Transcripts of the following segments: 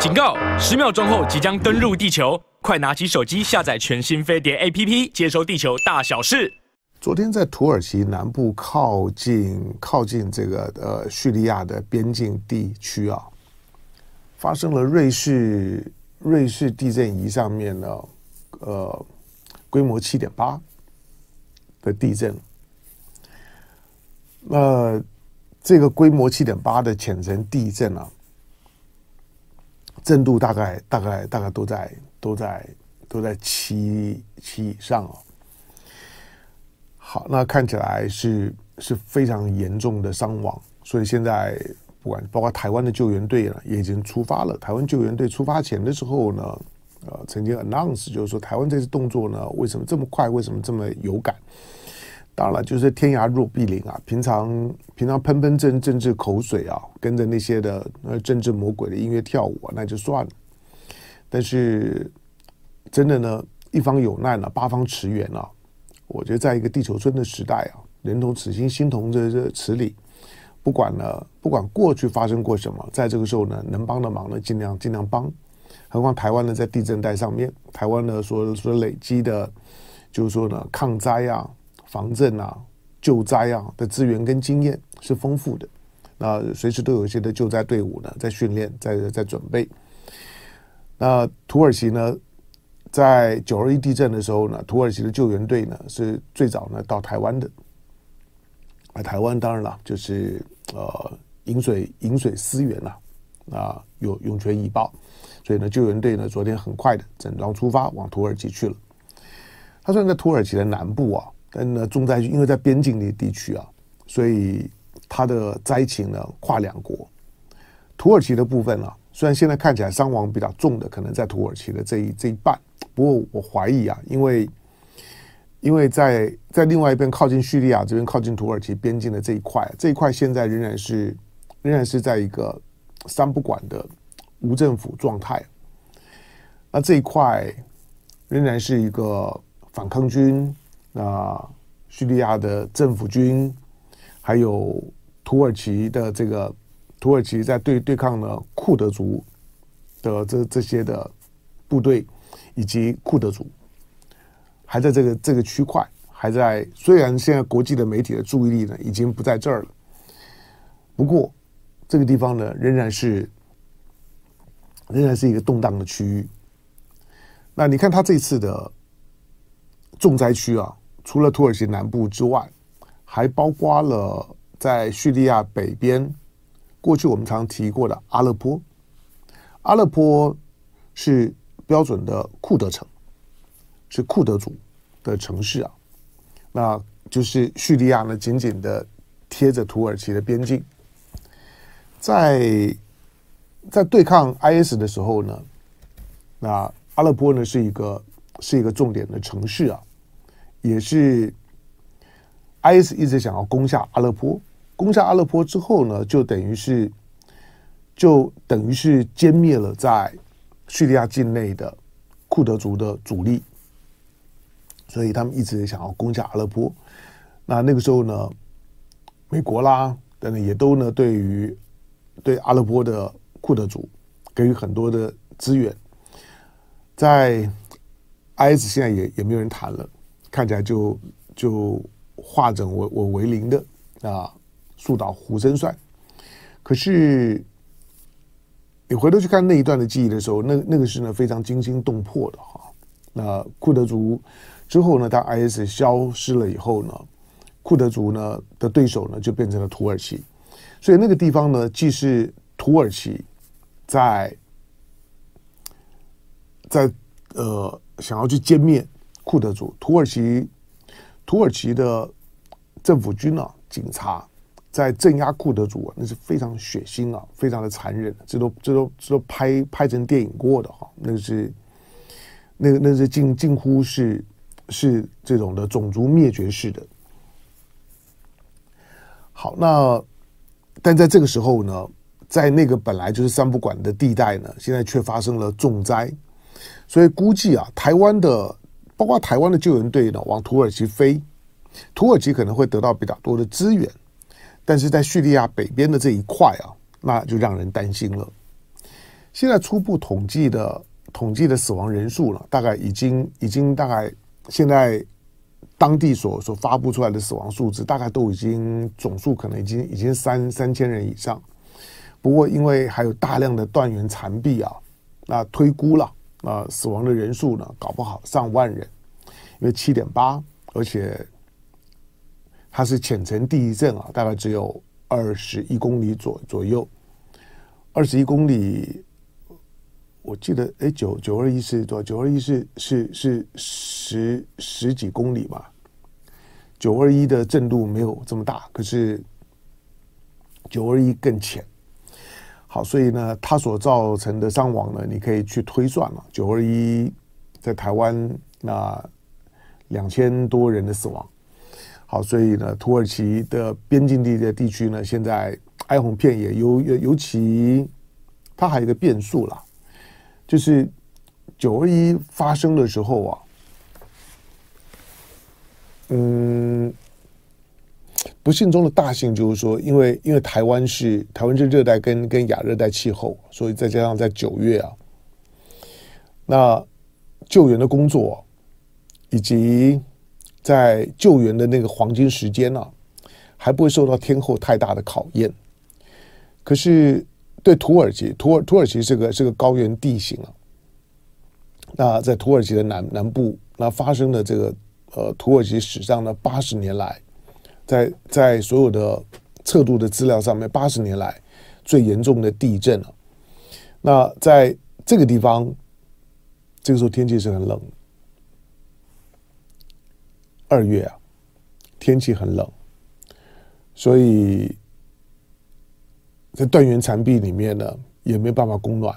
警告！十秒钟后即将登陆地球，快拿起手机下载全新飞碟 APP，接收地球大小事。昨天在土耳其南部靠近靠近这个呃叙利亚的边境地区啊，发生了瑞士瑞士地震仪上面呢呃规模七点八的地震。那、这个规模七点八的浅层地震啊。震度大概大概大概都在都在都在七七以上哦。好，那看起来是是非常严重的伤亡，所以现在不管包括台湾的救援队呢，也已经出发了。台湾救援队出发前的时候呢，呃，曾经 announce 就是说，台湾这次动作呢，为什么这么快？为什么这么有感？当然了，就是天涯若比邻啊！平常平常喷喷政政治口水啊，跟着那些的呃政治魔鬼的音乐跳舞啊，那就算了。但是真的呢，一方有难了，八方驰援啊！我觉得在一个地球村的时代啊，人同此心，心同这这此理。不管呢，不管过去发生过什么，在这个时候呢，能帮的忙呢，尽量尽量帮。何况台湾呢，在地震带上面，台湾呢所所累积的，就是说呢，抗灾啊。防震啊、救灾啊的资源跟经验是丰富的，那随时都有一些的救灾队伍呢在训练、在在准备。那土耳其呢，在九二一地震的时候呢，土耳其的救援队呢是最早呢到台湾的。而台湾当然了，就是呃饮水饮水思源呐，啊有涌泉以报，所以呢救援队呢昨天很快的整装出发往土耳其去了。他说在土耳其的南部啊。但呢，重灾区因为在边境的地区啊，所以它的灾情呢跨两国。土耳其的部分啊，虽然现在看起来伤亡比较重的可能在土耳其的这一这一半，不过我怀疑啊，因为因为在在另外一边靠近叙利亚这边靠近土耳其边境的这一块，这一块现在仍然是仍然是在一个三不管的无政府状态。那这一块仍然是一个反抗军。那叙利亚的政府军，还有土耳其的这个土耳其在对对抗呢库德族的这这些的部队，以及库德族还在这个这个区块，还在。虽然现在国际的媒体的注意力呢已经不在这儿了，不过这个地方呢仍然是仍然是一个动荡的区域。那你看他这次的重灾区啊。除了土耳其南部之外，还包括了在叙利亚北边。过去我们常提过的阿勒颇，阿勒颇是标准的库德城，是库德族的城市啊。那就是叙利亚呢，紧紧的贴着土耳其的边境。在在对抗 IS 的时候呢，那阿勒颇呢是一个是一个重点的城市啊。也是，IS 一直想要攻下阿勒颇，攻下阿勒颇之后呢，就等于是，就等于是歼灭了在叙利亚境内的库德族的主力，所以他们一直想要攻下阿勒颇。那那个时候呢，美国啦等等也都呢对于对阿勒颇的库德族给予很多的资源，在 IS 现在也也没有人谈了。看起来就就化整为我为零的啊，树倒猢狲散。可是你回头去看那一段的记忆的时候，那那个是呢非常惊心动魄的哈。那库德族之后呢，当 IS 消失了以后呢，库德族呢的对手呢就变成了土耳其。所以那个地方呢，既是土耳其在在呃想要去歼灭。库德族，土耳其，土耳其的政府军啊，警察在镇压库德族啊，那是非常血腥啊，非常的残忍，这都这都这都拍拍成电影过的哈，那是，那个那是近近乎是是这种的种族灭绝式的。好，那但在这个时候呢，在那个本来就是三不管的地带呢，现在却发生了重灾，所以估计啊，台湾的。包括台湾的救援队呢，往土耳其飞，土耳其可能会得到比较多的资源，但是在叙利亚北边的这一块啊，那就让人担心了。现在初步统计的统计的死亡人数了，大概已经已经大概现在当地所所发布出来的死亡数字，大概都已经总数可能已经已经三三千人以上。不过因为还有大量的断垣残壁啊，那推估了啊死亡的人数呢，搞不好上万人，因为七点八，而且它是浅层地震啊，大概只有二十一公里左左右，二十一公里。我记得，哎，九九二一是多少？九二一是是是十十几公里吧？九二一的震度没有这么大，可是九二一更浅。好，所以呢，它所造成的伤亡呢，你可以去推算了。九二一在台湾那两千多人的死亡。好，所以呢，土耳其的边境地的地区呢，现在哀鸿遍野，尤尤其它还有一个变数了。就是九二一发生的时候啊，嗯，不幸中的大幸就是说，因为因为台湾是台湾是热带跟跟亚热带气候，所以再加上在九月啊，那救援的工作以及在救援的那个黄金时间呢，啊，还不会受到天候太大的考验，可是。对土耳其，土耳土耳其是个是个高原地形啊。那在土耳其的南南部，那发生的这个呃土耳其史上的八十年来，在在所有的测度的资料上面，八十年来最严重的地震了。那在这个地方，这个时候天气是很冷，二月啊，天气很冷，所以。在断垣残壁里面呢，也没办法供暖。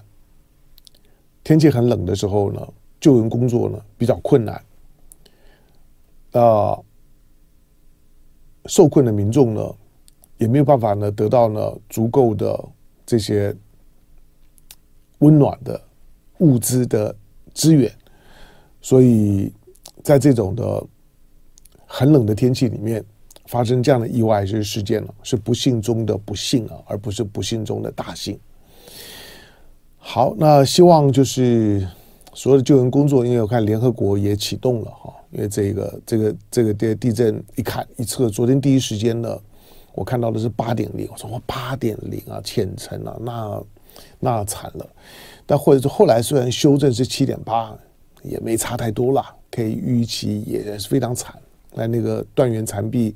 天气很冷的时候呢，救援工作呢比较困难。啊、呃，受困的民众呢，也没有办法呢得到呢足够的这些温暖的物资的资源，所以在这种的很冷的天气里面。发生这样的意外是事件了，是不幸中的不幸啊，而不是不幸中的大幸。好，那希望就是所有的救援工作，因为我看联合国也启动了哈，因为这个这个这个地地震一看一测，昨天第一时间呢，我看到的是八点零，我说哇八点零啊，浅层啊，那那惨了。但或者是后来虽然修正是七点八，也没差太多了，可以预期也是非常惨。那那个断垣残壁，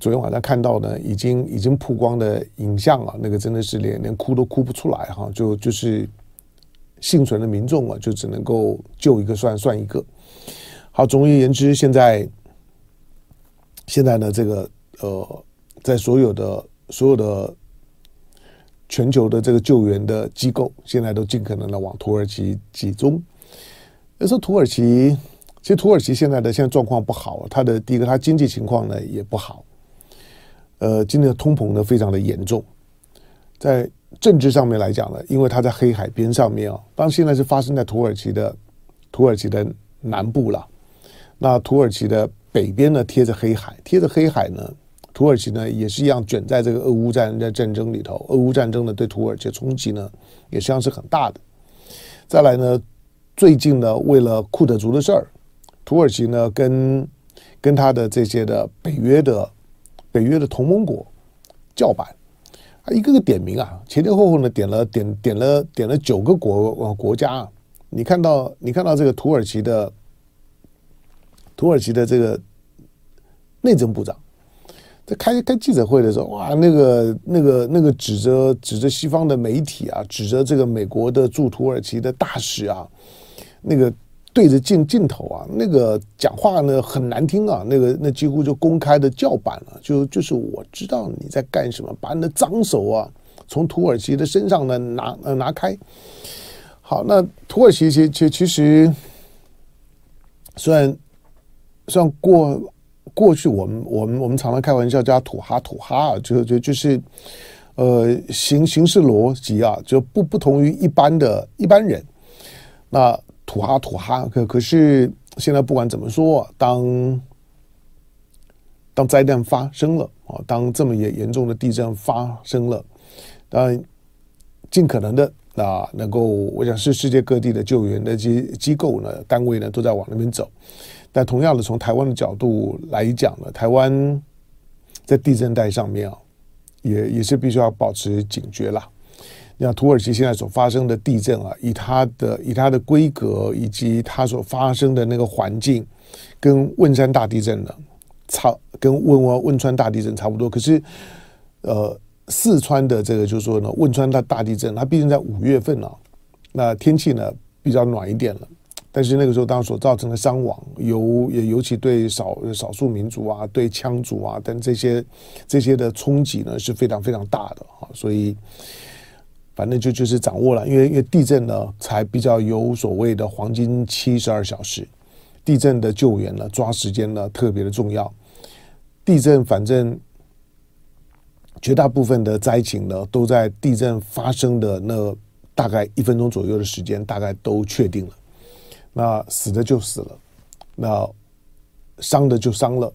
昨天晚上看到呢，已经已经曝光的影像啊，那个真的是连连哭都哭不出来哈，就就是幸存的民众啊，就只能够救一个算算一个。好，总而言之，现在现在呢，这个呃，在所有的所有的全球的这个救援的机构，现在都尽可能的往土耳其集中。要说土耳其。其实土耳其现在的现在状况不好，它的第一个，它经济情况呢也不好，呃，今年通膨呢非常的严重，在政治上面来讲呢，因为它在黑海边上面啊，当然现在是发生在土耳其的土耳其的南部了，那土耳其的北边呢贴着黑海，贴着黑海呢，土耳其呢也是一样卷在这个俄乌战的战争里头，俄乌战争呢对土耳其冲击呢也实际上是很大的。再来呢，最近呢为了库德族的事儿。土耳其呢，跟跟他的这些的北约的北约的同盟国叫板，啊，一个个点名啊，前前后后呢点了点点了点了九个国国家啊。你看到你看到这个土耳其的土耳其的这个内政部长在开开记者会的时候，哇，那个那个那个指着指着西方的媒体啊，指着这个美国的驻土耳其的大使啊，那个。对着镜镜头啊，那个讲话呢很难听啊，那个那几乎就公开的叫板了，就就是我知道你在干什么，把你的脏手啊从土耳其的身上呢拿呃拿开。好，那土耳其其其其实虽然虽然过过去我们我们我们常常开玩笑叫土哈土哈啊，就就就是呃形形式逻辑啊就不不同于一般的一般人，那。土哈土哈，可可是现在不管怎么说，当当灾难发生了啊，当这么严严重的地震发生了，当然尽可能的啊能够，我想是世界各地的救援的机机构呢、单位呢，都在往那边走。但同样的，从台湾的角度来讲呢，台湾在地震带上面啊，也也是必须要保持警觉啦。那土耳其现在所发生的地震啊，以它的以它的规格以及它所发生的那个环境，跟汶山大地震呢，差跟汶汶川大地震差不多。可是，呃。四川的这个就是说呢，汶川大大地震，它毕竟在五月份啊，那天气呢比较暖一点了，但是那个时候当所造成的伤亡，尤也尤其对少少数民族啊、对羌族啊等这些这些的冲击呢是非常非常大的啊，所以反正就就是掌握了，因为因为地震呢才比较有所谓的黄金七十二小时，地震的救援呢抓时间呢特别的重要，地震反正。绝大部分的灾情呢，都在地震发生的那大概一分钟左右的时间，大概都确定了。那死的就死了，那伤的就伤了。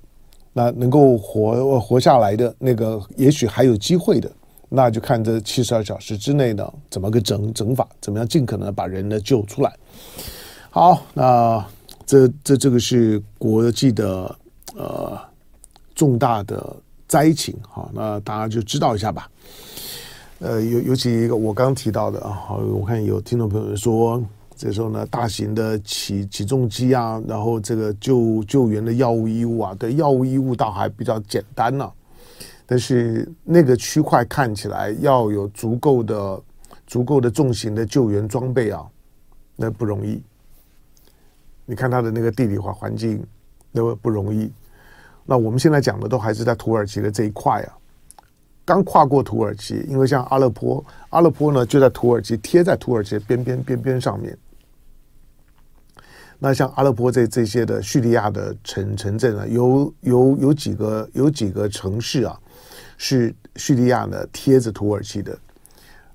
那能够活活下来的那个，也许还有机会的，那就看这七十二小时之内呢，怎么个整整法，怎么样尽可能把人呢救出来。好，那这这这个是国际的呃重大的。灾情哈，那大家就知道一下吧。呃，尤尤其一个我刚刚提到的啊，我看有听众朋友说，这时候呢，大型的起起重机啊，然后这个救救援的药物衣物啊，对药物衣物倒还比较简单呢、但是那个区块看起来要有足够的足够的重型的救援装备啊，那不容易。你看它的那个地理化环境，那么不容易。那我们现在讲的都还是在土耳其的这一块啊，刚跨过土耳其，因为像阿勒颇，阿勒颇呢就在土耳其，贴在土耳其的边边边边上面。那像阿勒颇这这些的叙利亚的城城镇啊，有有有几个有几个城市啊，是叙利亚呢贴着土耳其的，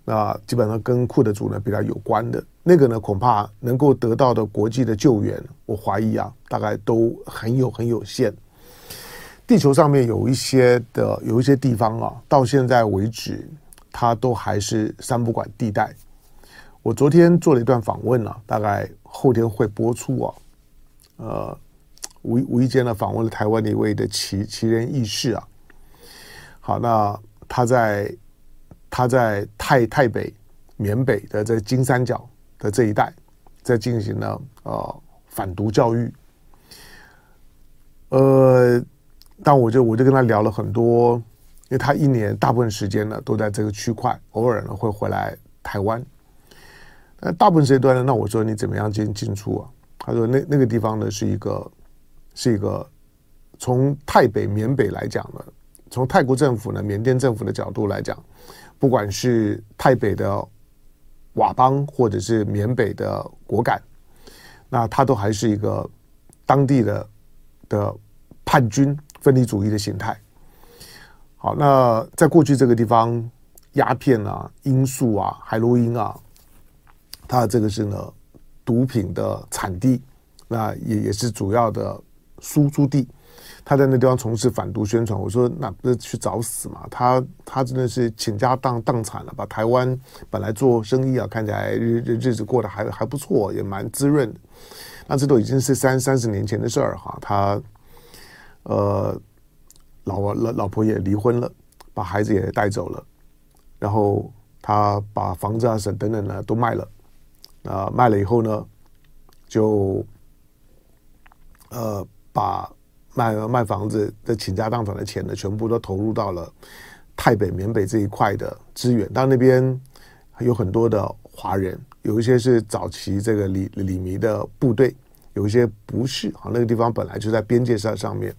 那基本上跟库德族呢比较有关的，那个呢恐怕能够得到的国际的救援，我怀疑啊，大概都很有很有限。地球上面有一些的有一些地方啊，到现在为止，它都还是三不管地带。我昨天做了一段访问啊，大概后天会播出啊。呃，无无意间呢访问了台湾的一位的奇奇人异士啊。好，那他在他在泰泰北缅北的这金三角的这一带，在进行了呃反毒教育，呃。但我就我就跟他聊了很多，因为他一年大部分时间呢都在这个区块，偶尔呢会回来台湾。那大部分时间段呢，那我说你怎么样进进出啊？他说那那个地方呢是一个是一个从泰北缅北来讲呢，从泰国政府呢、缅甸政府的角度来讲，不管是泰北的佤邦或者是缅北的果敢，那他都还是一个当地的的叛军。分离主义的形态。好，那在过去这个地方，鸦片啊、罂粟啊、海洛因啊，它这个是呢毒品的产地，那也也是主要的输出地。他在那地方从事反毒宣传，我说那不是去找死嘛？他他真的是倾家荡荡产了，把台湾本来做生意啊，看起来日日日子过得还还不错，也蛮滋润的。那这都已经是三三十年前的事儿哈，他。呃，老老老婆也离婚了，把孩子也带走了，然后他把房子啊什等等呢都卖了，啊、卖了以后呢，就呃把卖卖房子的倾家荡产的钱呢，全部都投入到了泰北缅北这一块的资源，但那边有很多的华人，有一些是早期这个里里弥的部队。有一些不是啊，那个地方本来就在边界上上面。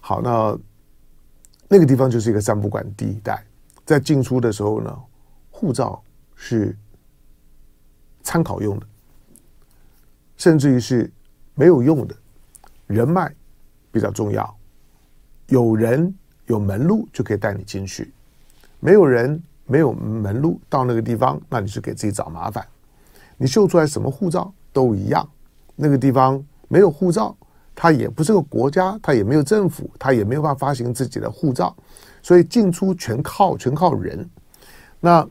好，那那个地方就是一个三不管地带，在进出的时候呢，护照是参考用的，甚至于是没有用的，人脉比较重要，有人有门路就可以带你进去，没有人没有门路到那个地方，那你是给自己找麻烦。你秀出来什么护照都一样。那个地方没有护照，它也不是个国家，它也没有政府，它也没有办法发行自己的护照，所以进出全靠全靠人。那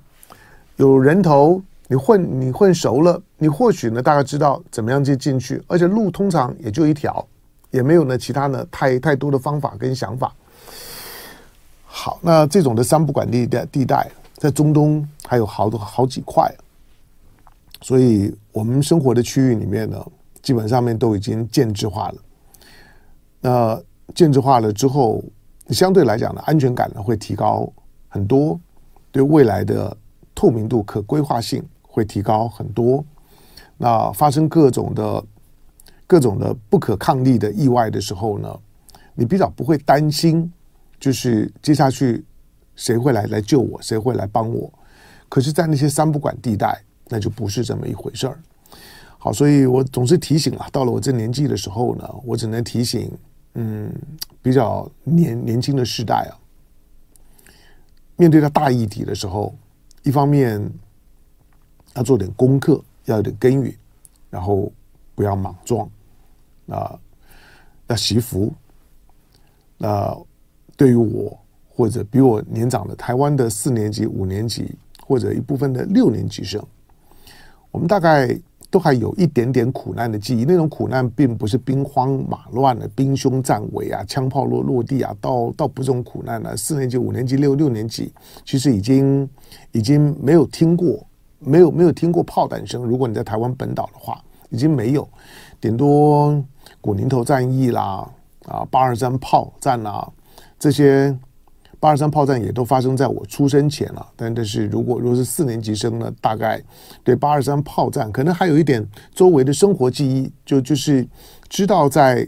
有人头，你混你混熟了，你或许呢大概知道怎么样就进去，而且路通常也就一条，也没有呢其他呢太太多的方法跟想法。好，那这种的三不管地带地带，在中东还有好多好几块，所以我们生活的区域里面呢，基本上面都已经建制化了。那建制化了之后，相对来讲呢，安全感呢会提高很多，对未来的透明度、可规划性会提高很多。那发生各种的、各种的不可抗力的意外的时候呢，你比较不会担心，就是接下去谁会来来救我，谁会来帮我。可是，在那些三不管地带，那就不是这么一回事儿。好，所以我总是提醒啊，到了我这年纪的时候呢，我只能提醒。嗯，比较年年轻的世代啊，面对到大议题的时候，一方面要做点功课，要有点耕耘，然后不要莽撞啊，要惜福。那对于我或者比我年长的台湾的四年级、五年级或者一部分的六年级生，我们大概。都还有一点点苦难的记忆，那种苦难并不是兵荒马乱的兵凶战危啊，枪炮落落地啊，倒倒不是这种苦难了。四年级、五年级、六六年级，其实已经已经没有听过，没有没有听过炮弹声。如果你在台湾本岛的话，已经没有，顶多古宁头战役啦，啊，八二三炮战啦，这些。八二三炮战也都发生在我出生前了，但但是如果如果是四年级生呢，大概对八二三炮战可能还有一点周围的生活记忆，就就是知道在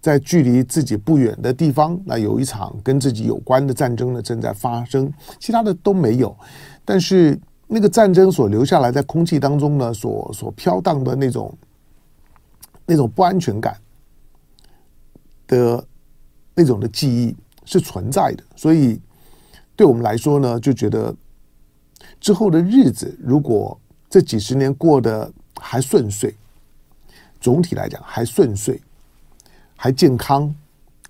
在距离自己不远的地方，那有一场跟自己有关的战争呢正在发生，其他的都没有。但是那个战争所留下来在空气当中呢，所所飘荡的那种那种不安全感的那种的记忆。是存在的，所以对我们来说呢，就觉得之后的日子，如果这几十年过得还顺遂，总体来讲还顺遂，还健康，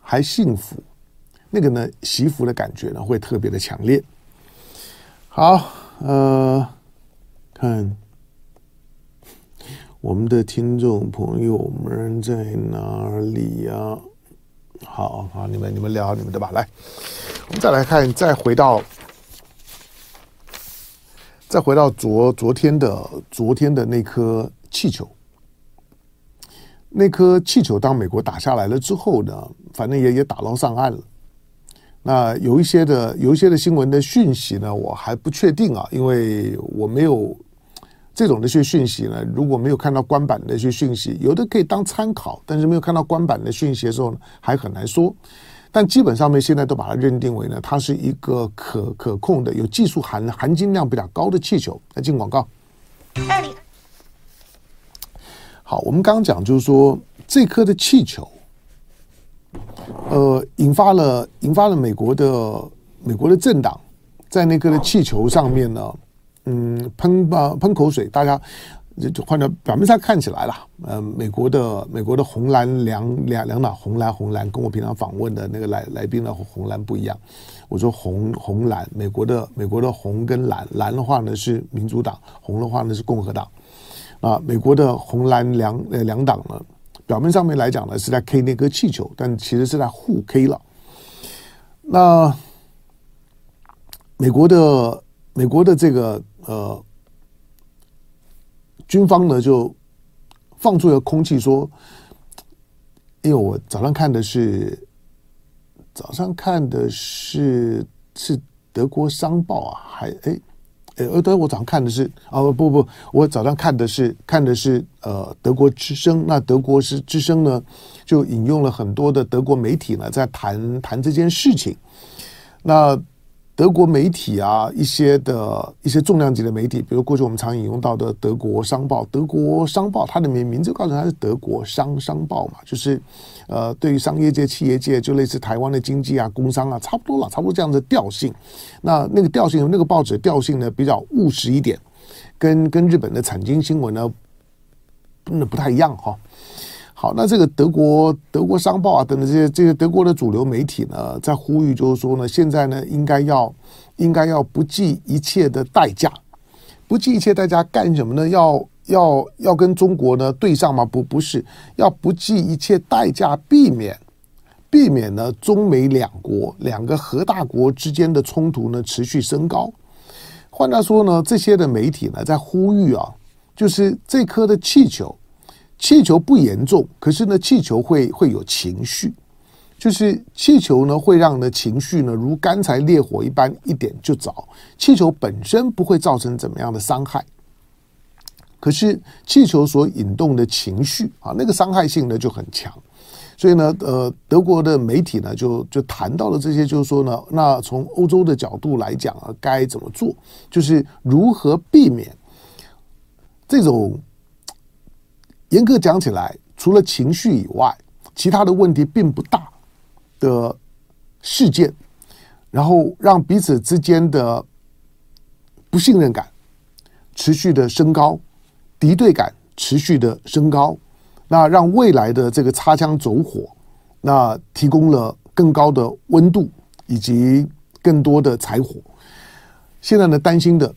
还幸福，那个呢，惜福的感觉呢，会特别的强烈。好，呃，看我们的听众朋友们在哪里呀、好好，你们你们聊你们的吧。来，我们再来看，再回到，再回到昨昨天的昨天的那颗气球。那颗气球当美国打下来了之后呢，反正也也打捞上岸了。那有一些的有一些的新闻的讯息呢，我还不确定啊，因为我没有。这种的一些讯息呢，如果没有看到官版的一些讯息，有的可以当参考，但是没有看到官版的讯息的时候呢，还很难说。但基本上面现在都把它认定为呢，它是一个可可控的、有技术含含金量比较高的气球。来进广告。好，我们刚刚讲就是说，这颗的气球，呃，引发了引发了美国的美国的政党在那个的气球上面呢。嗯，喷吧喷口水，大家就就换到表面上看起来了。呃，美国的美国的红蓝两两两党红蓝红蓝，跟我平常访问的那个来来宾的红蓝不一样。我说红红蓝，美国的美国的红跟蓝，蓝的话呢是民主党，红的话呢是共和党。啊，美国的红蓝两呃两党呢，表面上面来讲呢是在 K 那颗气球，但其实是在互 K 了。那美国的美国的这个。呃，军方呢就放出了空气说，因为我早上看的是早上看的是是德国商报啊，还哎呃，对，我早上看的是啊不不，我早上看的是看的是呃德国之声，那德国是之声呢就引用了很多的德国媒体呢在谈谈这件事情，那。德国媒体啊，一些的一些重量级的媒体，比如过去我们常引用到的德国商报。德国商报它的名名字告诉它是德国商商报嘛，就是呃，对于商业界、企业界，就类似台湾的经济啊、工商啊，差不多了，差不多这样的调性。那那个调性，那个报纸调性呢，比较务实一点，跟跟日本的产经新闻呢，那不太一样哈。好，那这个德国德国商报啊等等这些这些德国的主流媒体呢，在呼吁就是说呢，现在呢应该要应该要不计一切的代价，不计一切代价干什么呢？要要要跟中国呢对上吗？不，不是，要不计一切代价避免避免呢中美两国两个核大国之间的冲突呢持续升高。换句话说呢，这些的媒体呢在呼吁啊，就是这颗的气球，气球不严重，可是呢气球会会有情绪。就是气球呢，会让的情绪呢如干柴烈火一般，一点就着。气球本身不会造成怎么样的伤害，可是气球所引动的情绪啊，那个伤害性呢就很强。所以呢，呃，德国的媒体呢就就谈到了这些，就是说呢，那从欧洲的角度来讲啊，该怎么做？就是如何避免这种严格讲起来，除了情绪以外，其他的问题并不大。的事件，然后让彼此之间的不信任感持续的升高，敌对感持续的升高，那让未来的这个擦枪走火，那提供了更高的温度以及更多的柴火。现在呢，担心的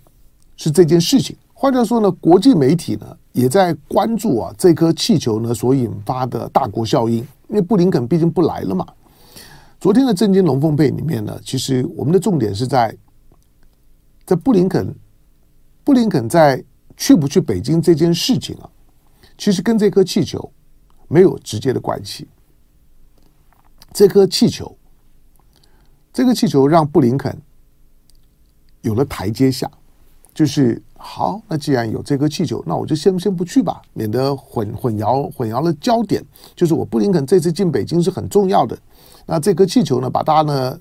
是这件事情。换句话说呢，国际媒体呢也在关注啊这颗气球呢所引发的大国效应，因为布林肯毕竟不来了嘛。昨天的震惊龙凤配里面呢，其实我们的重点是在在布林肯，布林肯在去不去北京这件事情啊，其实跟这颗气球没有直接的关系。这颗气球，这个气球让布林肯有了台阶下，就是好，那既然有这颗气球，那我就先先不去吧，免得混混淆混淆了焦点。就是我布林肯这次进北京是很重要的。那这颗气球呢，把大家呢，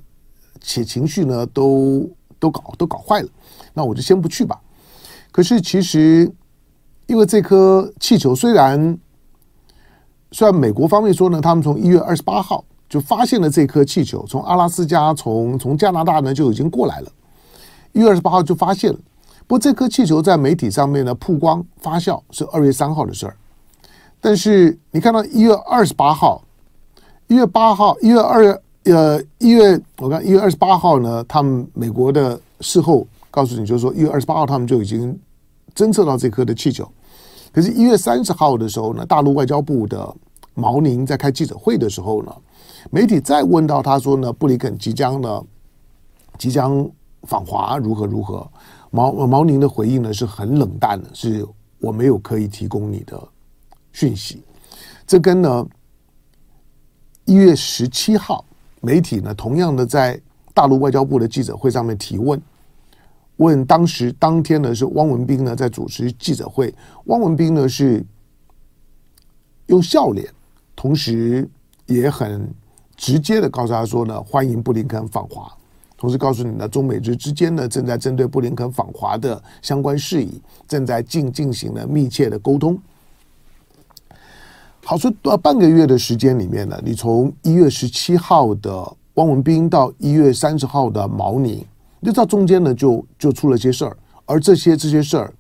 且情绪呢都都搞都搞坏了，那我就先不去吧。可是其实，因为这颗气球虽然虽然美国方面说呢，他们从一月二十八号就发现了这颗气球，从阿拉斯加从从加拿大呢就已经过来了，一月二十八号就发现了。不过这颗气球在媒体上面呢曝光发酵是二月三号的事儿，但是你看到一月二十八号。一月八号，一月二月呃一月，我看一月二十八号呢，他们美国的事后告诉你，就是说一月二十八号他们就已经侦测到这颗的气球。可是，一月三十号的时候呢，大陆外交部的毛宁在开记者会的时候呢，媒体再问到他说呢，布林肯即将呢即将访华，如何如何？毛毛宁的回应呢是很冷淡的，是我没有可以提供你的讯息。这跟呢。一月十七号，媒体呢同样的在大陆外交部的记者会上面提问，问当时当天呢是汪文斌呢在主持记者会，汪文斌呢是用笑脸，同时也很直接的告诉他说呢，欢迎布林肯访华，同时告诉你呢，中美之之间呢正在针对布林肯访华的相关事宜，正在进进行了密切的沟通。好，说呃半个月的时间里面呢，你从一月十七号的汪文斌到一月三十号的毛宁，你就知道中间呢就就出了些事儿，而这些这些事儿，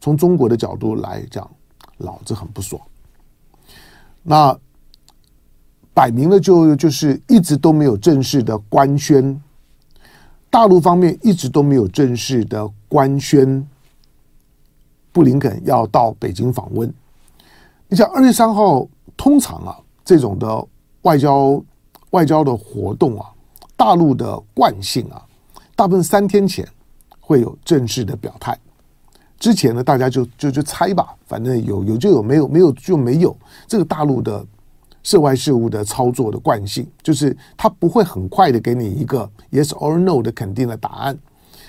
从中国的角度来讲，老子很不爽。那摆明了就就是一直都没有正式的官宣，大陆方面一直都没有正式的官宣，布林肯要到北京访问。你像二月三号，通常啊，这种的外交外交的活动啊，大陆的惯性啊，大部分三天前会有正式的表态。之前呢，大家就就就猜吧，反正有有就有，没有没有就没有。这个大陆的涉外事务的操作的惯性，就是他不会很快的给你一个 yes or no 的肯定的答案，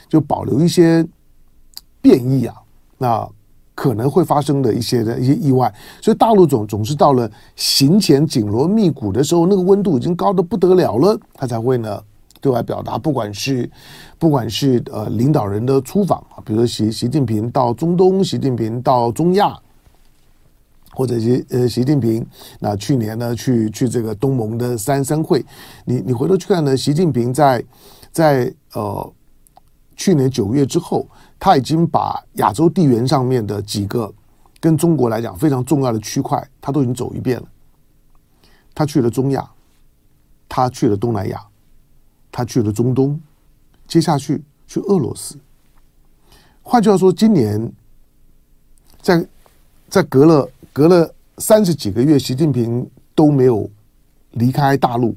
就保留一些变异啊，那。可能会发生的一些的一些意外，所以大陆总总是到了行前紧锣密鼓的时候，那个温度已经高得不得了了，他才会呢对外表达，不管是不管是呃领导人的出访，比如说习习近平到中东，习近平到中亚，或者习呃习近平那去年呢去去这个东盟的三三会，你你回头去看呢，习近平在在呃去年九月之后。他已经把亚洲地缘上面的几个跟中国来讲非常重要的区块，他都已经走一遍了。他去了中亚，他去了东南亚，他去了中东，接下去去俄罗斯。换句话说，今年在在隔了隔了三十几个月，习近平都没有离开大陆，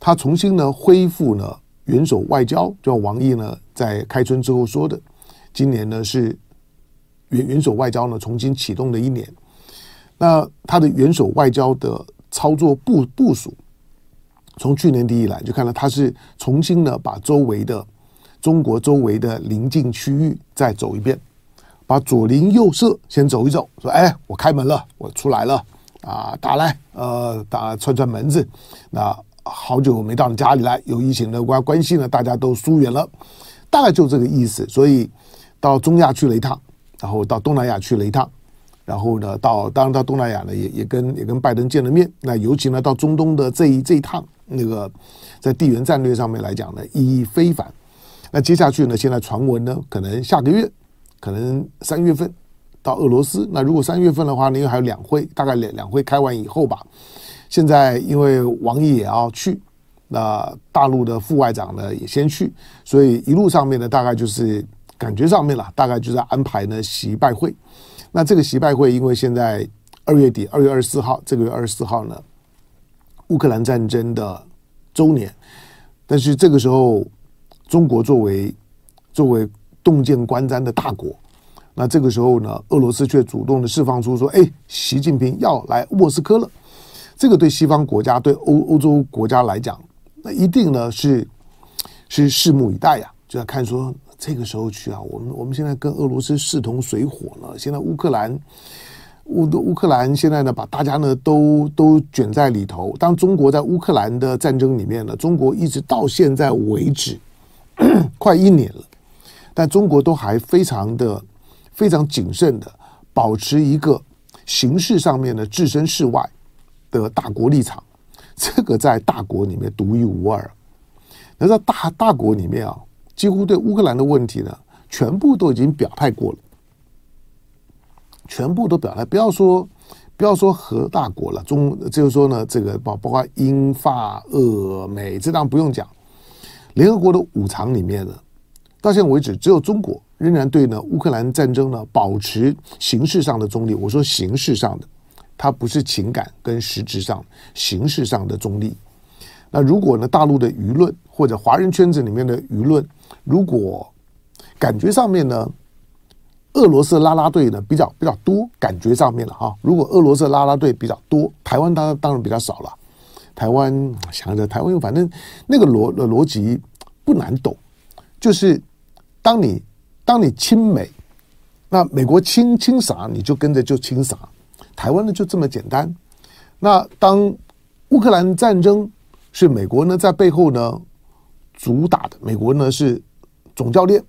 他重新呢恢复呢元首外交，就王毅呢在开春之后说的，今年呢是元元首外交呢重新启动的一年。那他的元首外交的操作部部署，从去年底以来就看到他是重新呢把周围的中国周围的邻近区域再走一遍，把左邻右舍先走一走，说哎，我开门了，我出来了啊，打来呃打串串门子，那好久没到你家里来，有疫情的关关系呢，大家都疏远了，大概就这个意思。所以到中亚去了一趟，然后到东南亚去了一趟。然后呢，到当然到东南亚呢，也也跟也跟拜登见了面。那尤其呢，到中东的这一这一趟，那个在地缘战略上面来讲呢，意义非凡。那接下去呢，现在传闻呢，可能下个月，可能三月份到俄罗斯。那如果三月份的话呢，因为还有两会，大概两两会开完以后吧。现在因为王毅也要去，那大陆的副外长呢也先去，所以一路上面呢，大概就是感觉上面了，大概就是安排呢习拜会。那这个习拜会，因为现在二月底，二月二十四号，这个月二十四号呢，乌克兰战争的周年。但是这个时候，中国作为作为洞见观瞻的大国，那这个时候呢，俄罗斯却主动的释放出说：“哎，习近平要来莫斯科了。”这个对西方国家、对欧欧洲国家来讲，那一定呢是是拭目以待呀，就要看说。这个时候去啊，我们我们现在跟俄罗斯势同水火呢。现在乌克兰乌乌克兰现在呢，把大家呢都都卷在里头。当中国在乌克兰的战争里面呢，中国一直到现在为止 快一年了，但中国都还非常的非常谨慎的保持一个形式上面的置身事外的大国立场。这个在大国里面独一无二。那在大大国里面啊。几乎对乌克兰的问题呢，全部都已经表态过了，全部都表态。不要说不要说核大国了，中就是说呢，这个包包括英法俄美，这当然不用讲。联合国的五常里面呢，到现在为止，只有中国仍然对呢乌克兰战争呢保持形式上的中立。我说形式上的，它不是情感跟实质上形式上的中立。那如果呢，大陆的舆论或者华人圈子里面的舆论，如果感觉上面呢，俄罗斯拉拉队呢比较比较多，感觉上面了哈。如果俄罗斯拉拉队比较多，台湾当当然比较少了。台湾想着台湾，反正那个逻逻辑不难懂，就是当你当你亲美，那美国亲亲啥你就跟着就亲啥，台湾呢就这么简单。那当乌克兰战争是美国呢在背后呢主打的，美国呢是总教练，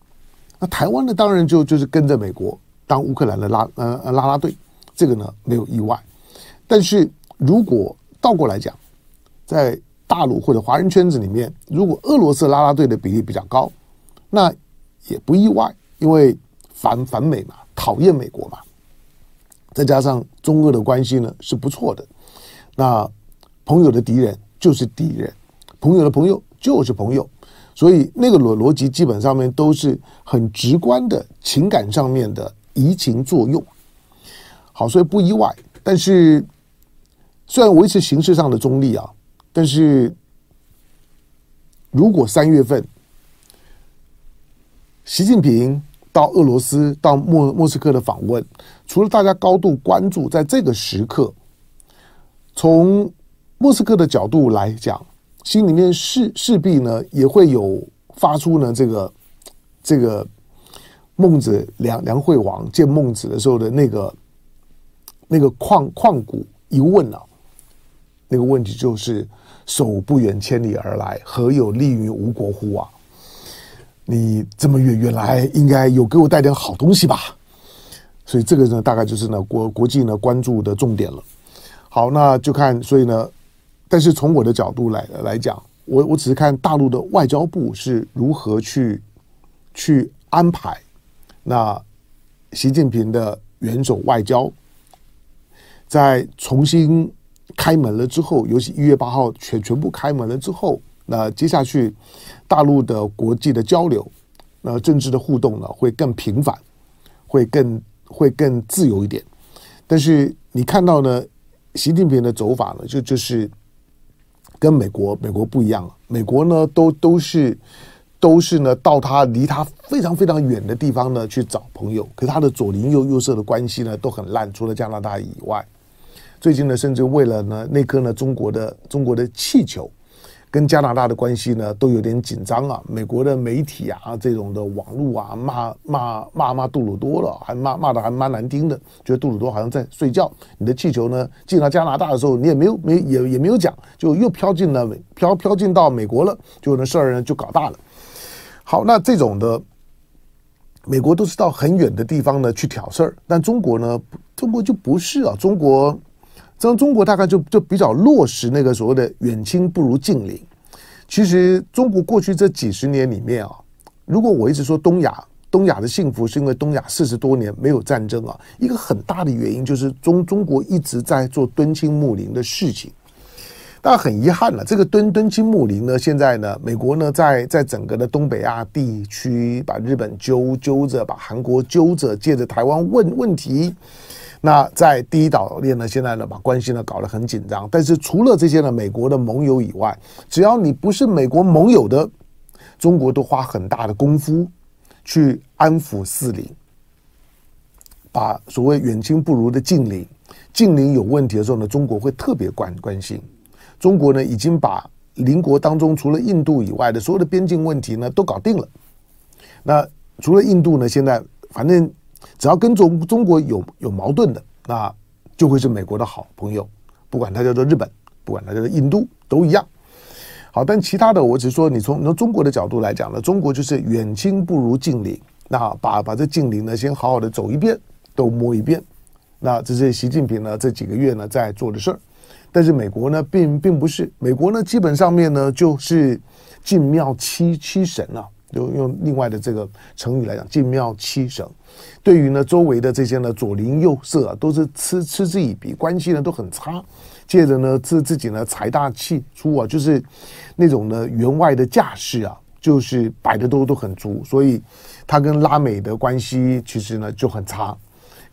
那台湾呢当然就就是跟着美国当乌克兰的拉呃拉拉队，这个呢没有意外。但是如果倒过来讲，在大陆或者华人圈子里面，如果俄罗斯拉拉队的比例比较高，那也不意外，因为反反美嘛，讨厌美国嘛，再加上中俄的关系呢是不错的，那朋友的敌人。就是敌人，朋友的朋友就是朋友，所以那个逻逻辑基本上面都是很直观的情感上面的移情作用。好，所以不意外。但是虽然维持形式上的中立啊，但是如果三月份习近平到俄罗斯到莫莫斯科的访问，除了大家高度关注，在这个时刻从。莫斯科的角度来讲，心里面势势必呢也会有发出呢这个这个孟子梁梁惠王见孟子的时候的那个那个旷旷古一问啊，那个问题就是：手不远千里而来，何有利于吴国乎啊？你这么远远来，应该有给我带点好东西吧？所以这个呢，大概就是呢国国际呢关注的重点了。好，那就看，所以呢。但是从我的角度来来讲，我我只是看大陆的外交部是如何去去安排那习近平的元首外交，在重新开门了之后，尤其一月八号全全部开门了之后，那接下去大陆的国际的交流，呃政治的互动呢会更频繁，会更会更自由一点。但是你看到呢，习近平的走法呢，就就是跟美国美国不一样了。美国呢，都都是都是呢，到他离他非常非常远的地方呢去找朋友。可是他的左邻右右舍的关系呢都很烂，除了加拿大以外，最近呢，甚至为了呢那颗呢中国的中国的气球。跟加拿大的关系呢都有点紧张啊，美国的媒体啊，这种的网络啊，骂骂骂骂杜鲁多了，还骂骂的还蛮难听的，觉得杜鲁多好像在睡觉。你的气球呢进到加拿大的时候，你也没有没也也没有讲，就又飘进了飘飘进到美国了，就那事儿呢就搞大了。好，那这种的美国都是到很远的地方呢去挑事儿，但中国呢，中国就不是啊，中国。像中国大概就就比较落实那个所谓的远亲不如近邻。其实中国过去这几十年里面啊，如果我一直说东亚东亚的幸福是因为东亚四十多年没有战争啊，一个很大的原因就是中中国一直在做敦亲睦邻的事情。但很遗憾了，这个敦敦亲睦邻呢，现在呢，美国呢在在整个的东北亚地区把日本揪揪着，把韩国揪着，借着台湾问问题。那在第一岛链呢，现在呢把关系呢搞得很紧张。但是除了这些呢，美国的盟友以外，只要你不是美国盟友的，中国都花很大的功夫去安抚四邻，把所谓远亲不如的近邻，近邻有问题的时候呢，中国会特别关关心。中国呢已经把邻国当中除了印度以外的所有的边境问题呢都搞定了。那除了印度呢，现在反正。只要跟中中国有有矛盾的，那就会是美国的好朋友，不管它叫做日本，不管它叫做印度，都一样。好，但其他的，我只说，你从从中国的角度来讲呢，中国就是远亲不如近邻，那把把这近邻呢，先好好的走一遍，都摸一遍。那这是习近平呢这几个月呢在做的事儿。但是美国呢，并并不是，美国呢基本上面呢就是进庙七七神啊。就用另外的这个成语来讲，进庙七神，对于呢周围的这些呢左邻右舍啊，都是嗤嗤之以鼻，关系呢都很差。接着呢自自己呢财大气粗啊，就是那种呢员外的架势啊，就是摆的都都很足，所以他跟拉美的关系其实呢就很差。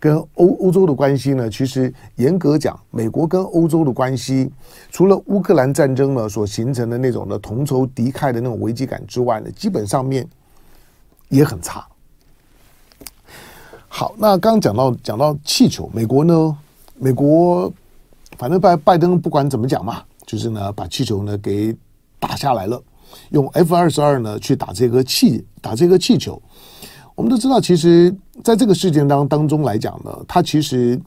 跟欧欧洲的关系呢，其实严格讲，美国跟欧洲的关系，除了乌克兰战争呢所形成的那种的同仇敌忾的那种危机感之外呢，基本上面也很差。好，那刚讲到讲到气球，美国呢，美国反正拜拜登不管怎么讲嘛，就是呢把气球呢给打下来了，用 F 二十二呢去打这个气打这个气球。我们都知道，其实在这个事件当当中来讲呢，它其实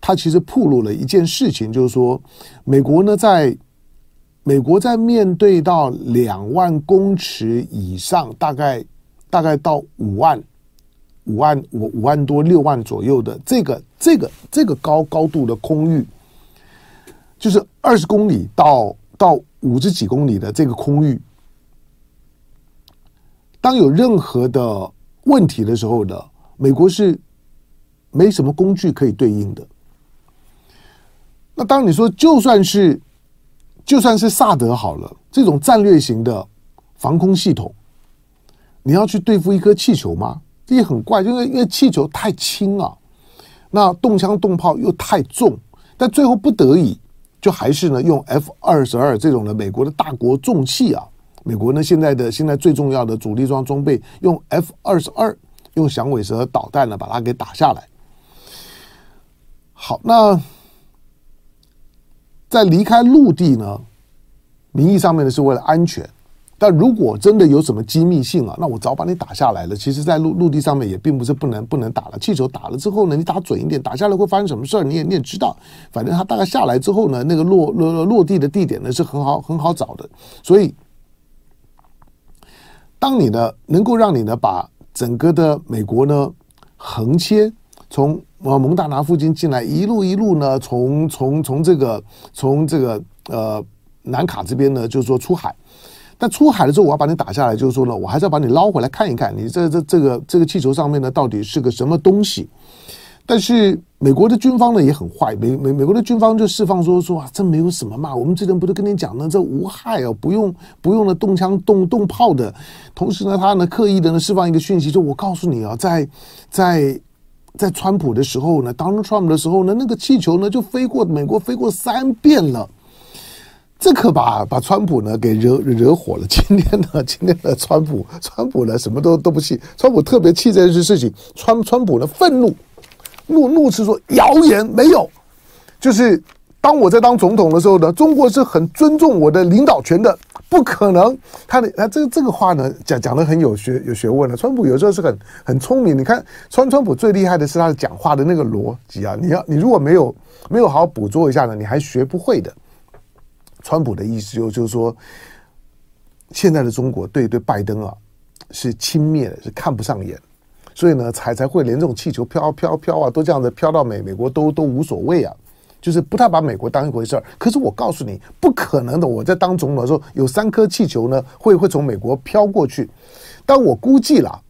它其实暴露了一件事情，就是说，美国呢，在美国在面对到两万公尺以上，大概大概到五万五万五五万多六万左右的这个这个这个高高度的空域，就是二十公里到到五十几公里的这个空域，当有任何的问题的时候呢，美国是没什么工具可以对应的。那当你说就算是就算是萨德好了，这种战略型的防空系统，你要去对付一颗气球吗？这也很怪，因为因为气球太轻啊，那动枪动炮又太重，但最后不得已就还是呢用 F 二十二这种的美国的大国重器啊。美国呢，现在的现在最重要的主力装装备，用 F 二十二，用响尾蛇导弹呢，把它给打下来。好，那在离开陆地呢，名义上面呢是为了安全，但如果真的有什么机密性啊，那我早把你打下来了。其实，在陆陆地上面也并不是不能不能打了。气球打了之后呢，你打准一点，打下来会发生什么事儿，你也你也知道。反正它大概下来之后呢，那个落落落地的地点呢是很好很好找的，所以。当你呢能够让你呢把整个的美国呢横切从呃蒙大拿附近进来，一路一路呢从从从这个从这个呃南卡这边呢就是说出海，但出海的时候我要把你打下来，就是说呢我还是要把你捞回来看一看，你这这这个这个气球上面呢到底是个什么东西？但是美国的军方呢也很坏，美美美国的军方就释放说说啊，这没有什么嘛，我们之前不是跟你讲呢，这无害哦，不用不用呢动枪动动炮的。同时呢，他呢刻意的呢释放一个讯息，就我告诉你啊，在在在川普的时候呢，Donald Trump 的时候呢，那个气球呢就飞过美国飞过三遍了。这可把把川普呢给惹惹火了。今天呢，今天的川普，川普呢什么都都不气，川普特别气这件事情，川川普呢愤怒。怒怒斥说谣言没有，就是当我在当总统的时候呢，中国是很尊重我的领导权的，不可能。他的他这个这个话呢，讲讲的很有学有学问的。川普有时候是很很聪明，你看川川普最厉害的是他讲话的那个逻辑啊，你要你如果没有没有好好捕捉一下呢，你还学不会的。川普的意思就就是说，现在的中国对对拜登啊是轻蔑的，是看不上眼。所以呢，才才会连这种气球飘飘飘啊，都这样子飘到美美国都都无所谓啊，就是不太把美国当一回事儿。可是我告诉你，不可能的。我在当总统的时候，有三颗气球呢，会会从美国飘过去。但我估计了，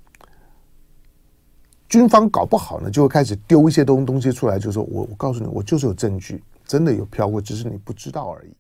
军方搞不好呢，就会开始丢一些东东西出来，就是说我我告诉你，我就是有证据，真的有飘过，只是你不知道而已。